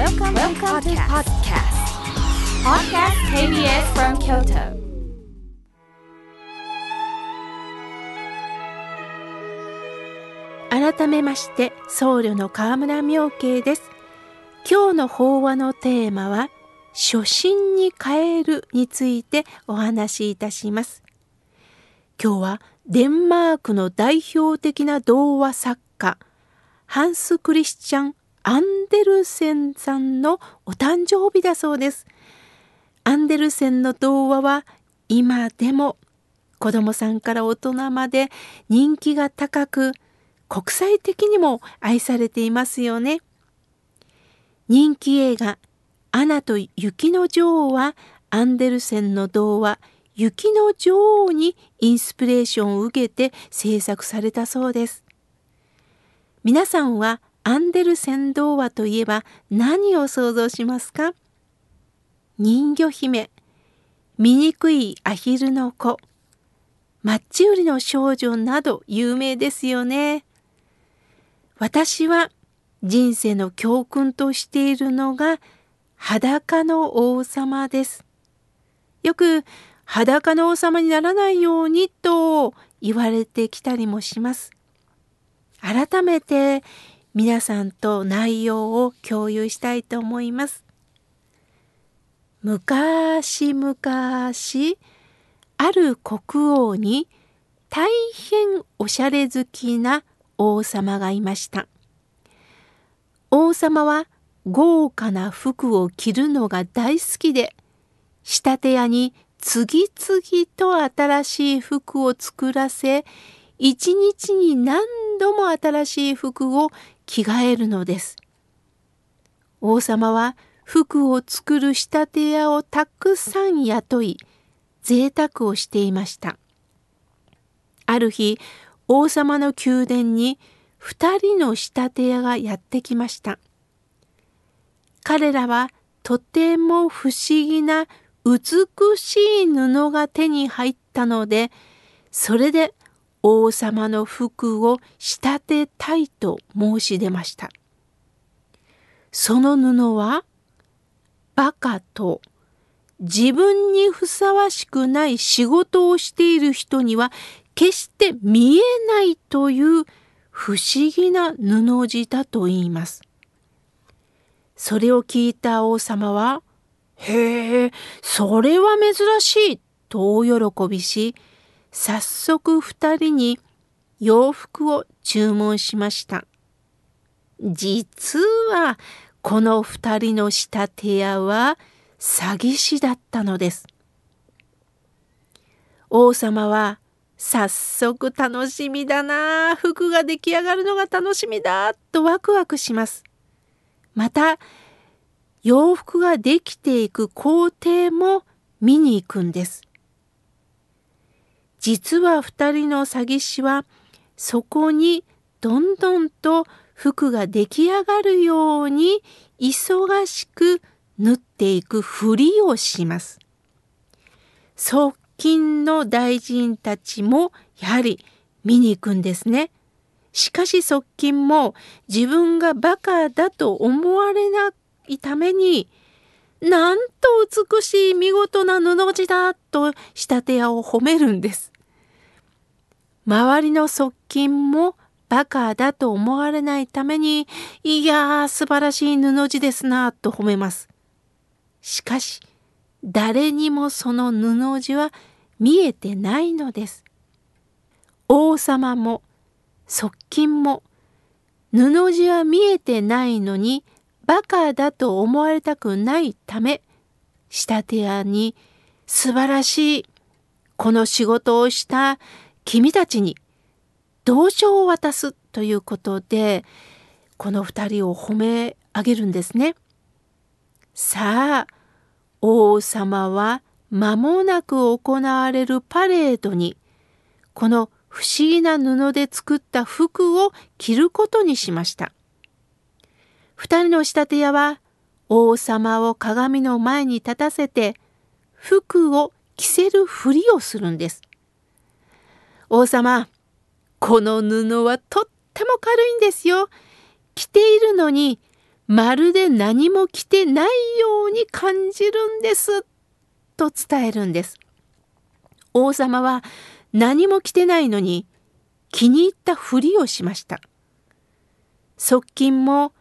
Welcome, Welcome to podcast. Podcast KBS from Kyoto. 改めまして僧侶の河村明慶です今日の法話のテーマは初心に変えるについてお話しいたします今日はデンマークの代表的な童話作家ハンス・クリスチャン・アンデルセンさんのお誕生日だそうですアンデルセンの童話は今でも子供さんから大人まで人気が高く国際的にも愛されていますよね。人気映画「アナと雪の女王」はアンデルセンの童話「雪の女王」にインスピレーションを受けて制作されたそうです。皆さんはアンデルセン童話といえば何を想像しますか？人魚姫醜いアヒルの子マッチ売りの少女など有名ですよね。私は人生の教訓としているのが裸の王様です。よく裸の王様にならないようにと言われてきたりもします。改めて皆さんと内容を共有したいと思います。昔々ある国王に大変おしゃれ好きな王様がいました。王様は豪華な服を着るのが大好きで、仕立て屋に次々と新しい服を作らせ、一日に何度も新しい服を着替えるのです。王様は服を作る仕立て屋をたくさん雇い、贅沢をしていました。ある日、王様の宮殿に二人の仕立て屋がやってきました。彼らはとても不思議な美しい布が手に入ったので、それで王様の服を仕立てたいと申し出ました。その布は、バカと自分にふさわしくない仕事をしている人には決して見えないという不思議な布地だと言います。それを聞いた王様は、へえ、それは珍しいと大喜びし、早速二人に洋服を注文しました。実はこの二人の仕立て屋は詐欺師だったのです。王様は早速楽しみだな服が出来上がるのが楽しみだとワクワクします。また洋服ができていく工程も見に行くんです。実は二人の詐欺師はそこにどんどんと服が出来上がるように忙しく縫っていくふりをします。側近の大臣たちもやはり見に行くんですね。しかし側近も自分がバカだと思われないためになんと美しい見事な布地だと仕立て屋を褒めるんです。周りの側近もバカだと思われないためにいやー素晴らしい布地ですなと褒めます。しかし誰にもその布地は見えてないのです。王様も側近も布地は見えてないのにバカだと思われたくないため仕立て屋に素晴らしいこの仕事をした君たちに同賞を渡すということでこの2人を褒め上げるんですね。さあ王様は間もなく行われるパレードにこの不思議な布で作った服を着ることにしました。二人の仕立て屋は王様を鏡の前に立たせて服を着せるふりをするんです。王様、この布はとっても軽いんですよ。着ているのにまるで何も着てないように感じるんですと伝えるんです。王様は何も着てないのに気に入ったふりをしました。側近も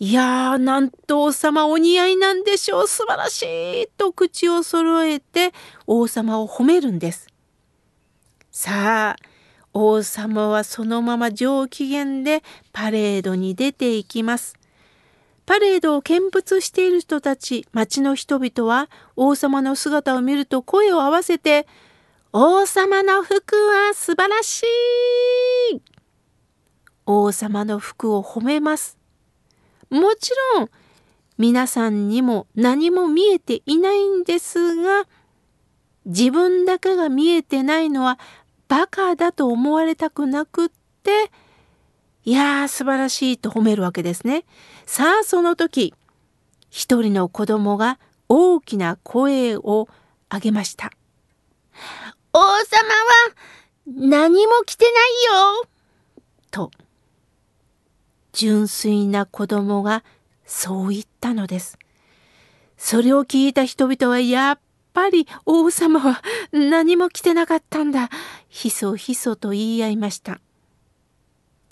いやー、なんと王様お似合いなんでしょう、素晴らしいと口を揃えて王様を褒めるんです。さあ、王様はそのまま上機嫌でパレードに出ていきます。パレードを見物している人たち、町の人々は王様の姿を見ると声を合わせて、王様の服は素晴らしい王様の服を褒めます。もちろん皆さんにも何も見えていないんですが自分だけが見えてないのはバカだと思われたくなくっていやー素晴らしいと褒めるわけですね。さあその時一人の子供が大きな声を上げました。王様は何も着てないよと。純粋な子供がそう言ったのです。それを聞いた人々はやっぱり王様は何も着てなかったんだ。ひそひそと言い合いました。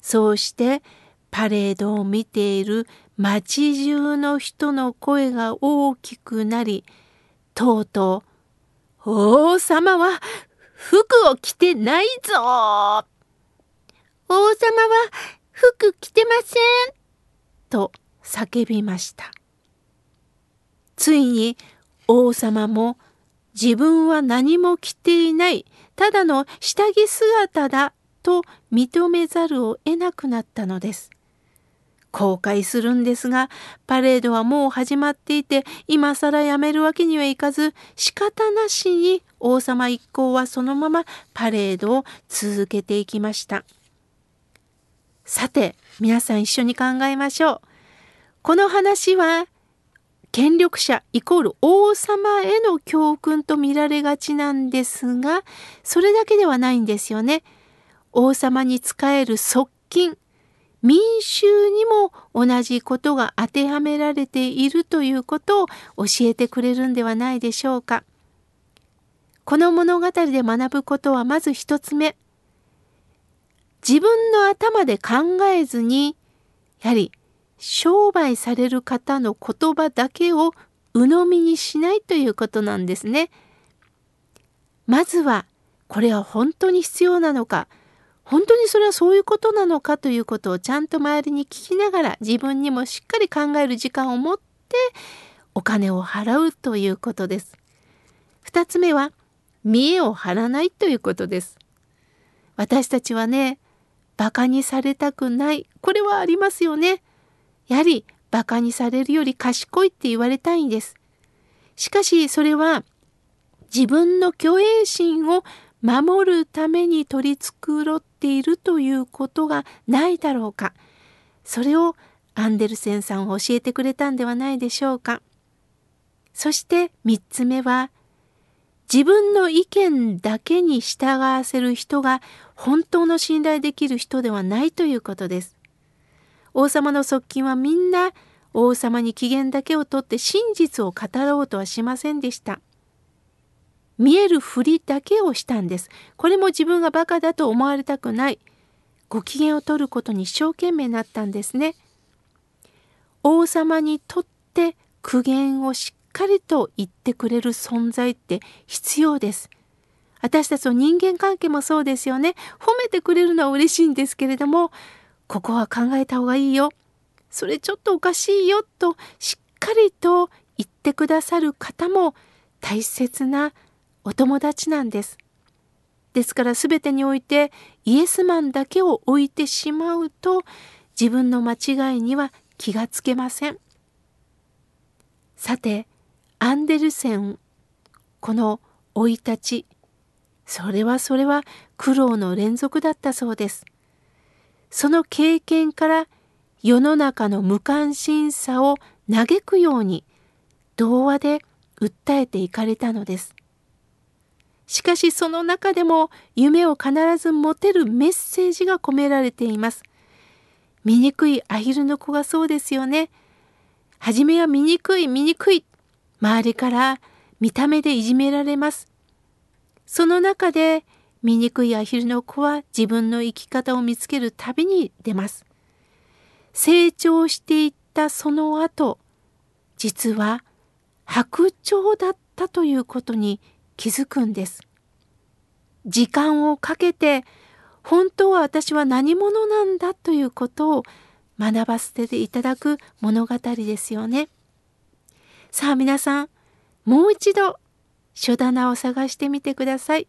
そうしてパレードを見ている町中の人の声が大きくなり、とうとう、王様は服を着てないぞ王様は服着てませんと叫びました。ついに王様も自分は何も着ていないただの下着姿だと認めざるを得なくなったのです。後悔するんですがパレードはもう始まっていて今更やめるわけにはいかず仕方なしに王様一行はそのままパレードを続けていきました。さて皆さん一緒に考えましょう。この話は権力者イコール王様への教訓と見られがちなんですがそれだけではないんですよね。王様に仕える側近民衆にも同じことが当てはめられているということを教えてくれるんではないでしょうか。この物語で学ぶことはまず一つ目。自分の頭で考えずにやはり商売される方の言葉だけを鵜呑みにしないということなんですね。まずはこれは本当に必要なのか？本当にそれはそういうことなのかということをちゃんと周りに聞きながら自分にもしっかり考える時間を持ってお金を払うということです。2つ目は見栄を張らないということです。私たちはねバカにされたくない。これはありますよね。やはりバカにされるより賢いって言われたいんです。しかしそれは自分の虚栄心を守るために取り繕っているということがないだろうか。それをアンデルセンさんは教えてくれたんではないでしょうか。そして3つ目は自分の意見だけに従わせる人が本当の信頼できる人ではないということです。王様の側近はみんな王様に機嫌だけをとって真実を語ろうとはしませんでした。見えるふりだけをしたんです。これも自分がバカだと思われたくない。ご機嫌を取ることに一生懸命なったんですね。王様にとって苦言をしっかりと言ってくれる存在って必要です。私たちの人間関係もそうですよね。褒めてくれるのは嬉しいんですけれども、ここは考えた方がいいよ。それちょっとおかしいよとしっかりと言ってくださる方も大切なお友達なんです。ですから全てにおいてイエスマンだけを置いてしまうと自分の間違いには気がつけません。さてアンデルセンこの生い立ちそれはそれは苦労の連続だったそうです。その経験から世の中の無関心さを嘆くように童話で訴えていかれたのです。しかしその中でも夢を必ず持てるメッセージが込められています。醜いアヒルの子がそうですよね。はじめは醜い醜い。周りから見た目でいじめられます。その中で醜いアヒルの子は自分の生き方を見つける旅に出ます。成長していったその後、実は白鳥だったということに気づくんです。時間をかけて本当は私は何者なんだということを学ばせていただく物語ですよね。さあ皆さん、もう一度書棚を探してみてください。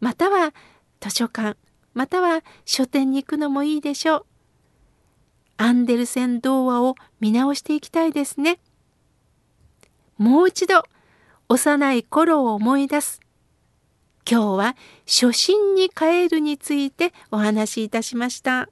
または図書館、または書店に行くのもいいでしょう。アンデルセン童話を見直していきたいですね。もう一度、幼い頃を思い出す。今日は初心に帰るについてお話しいたしました。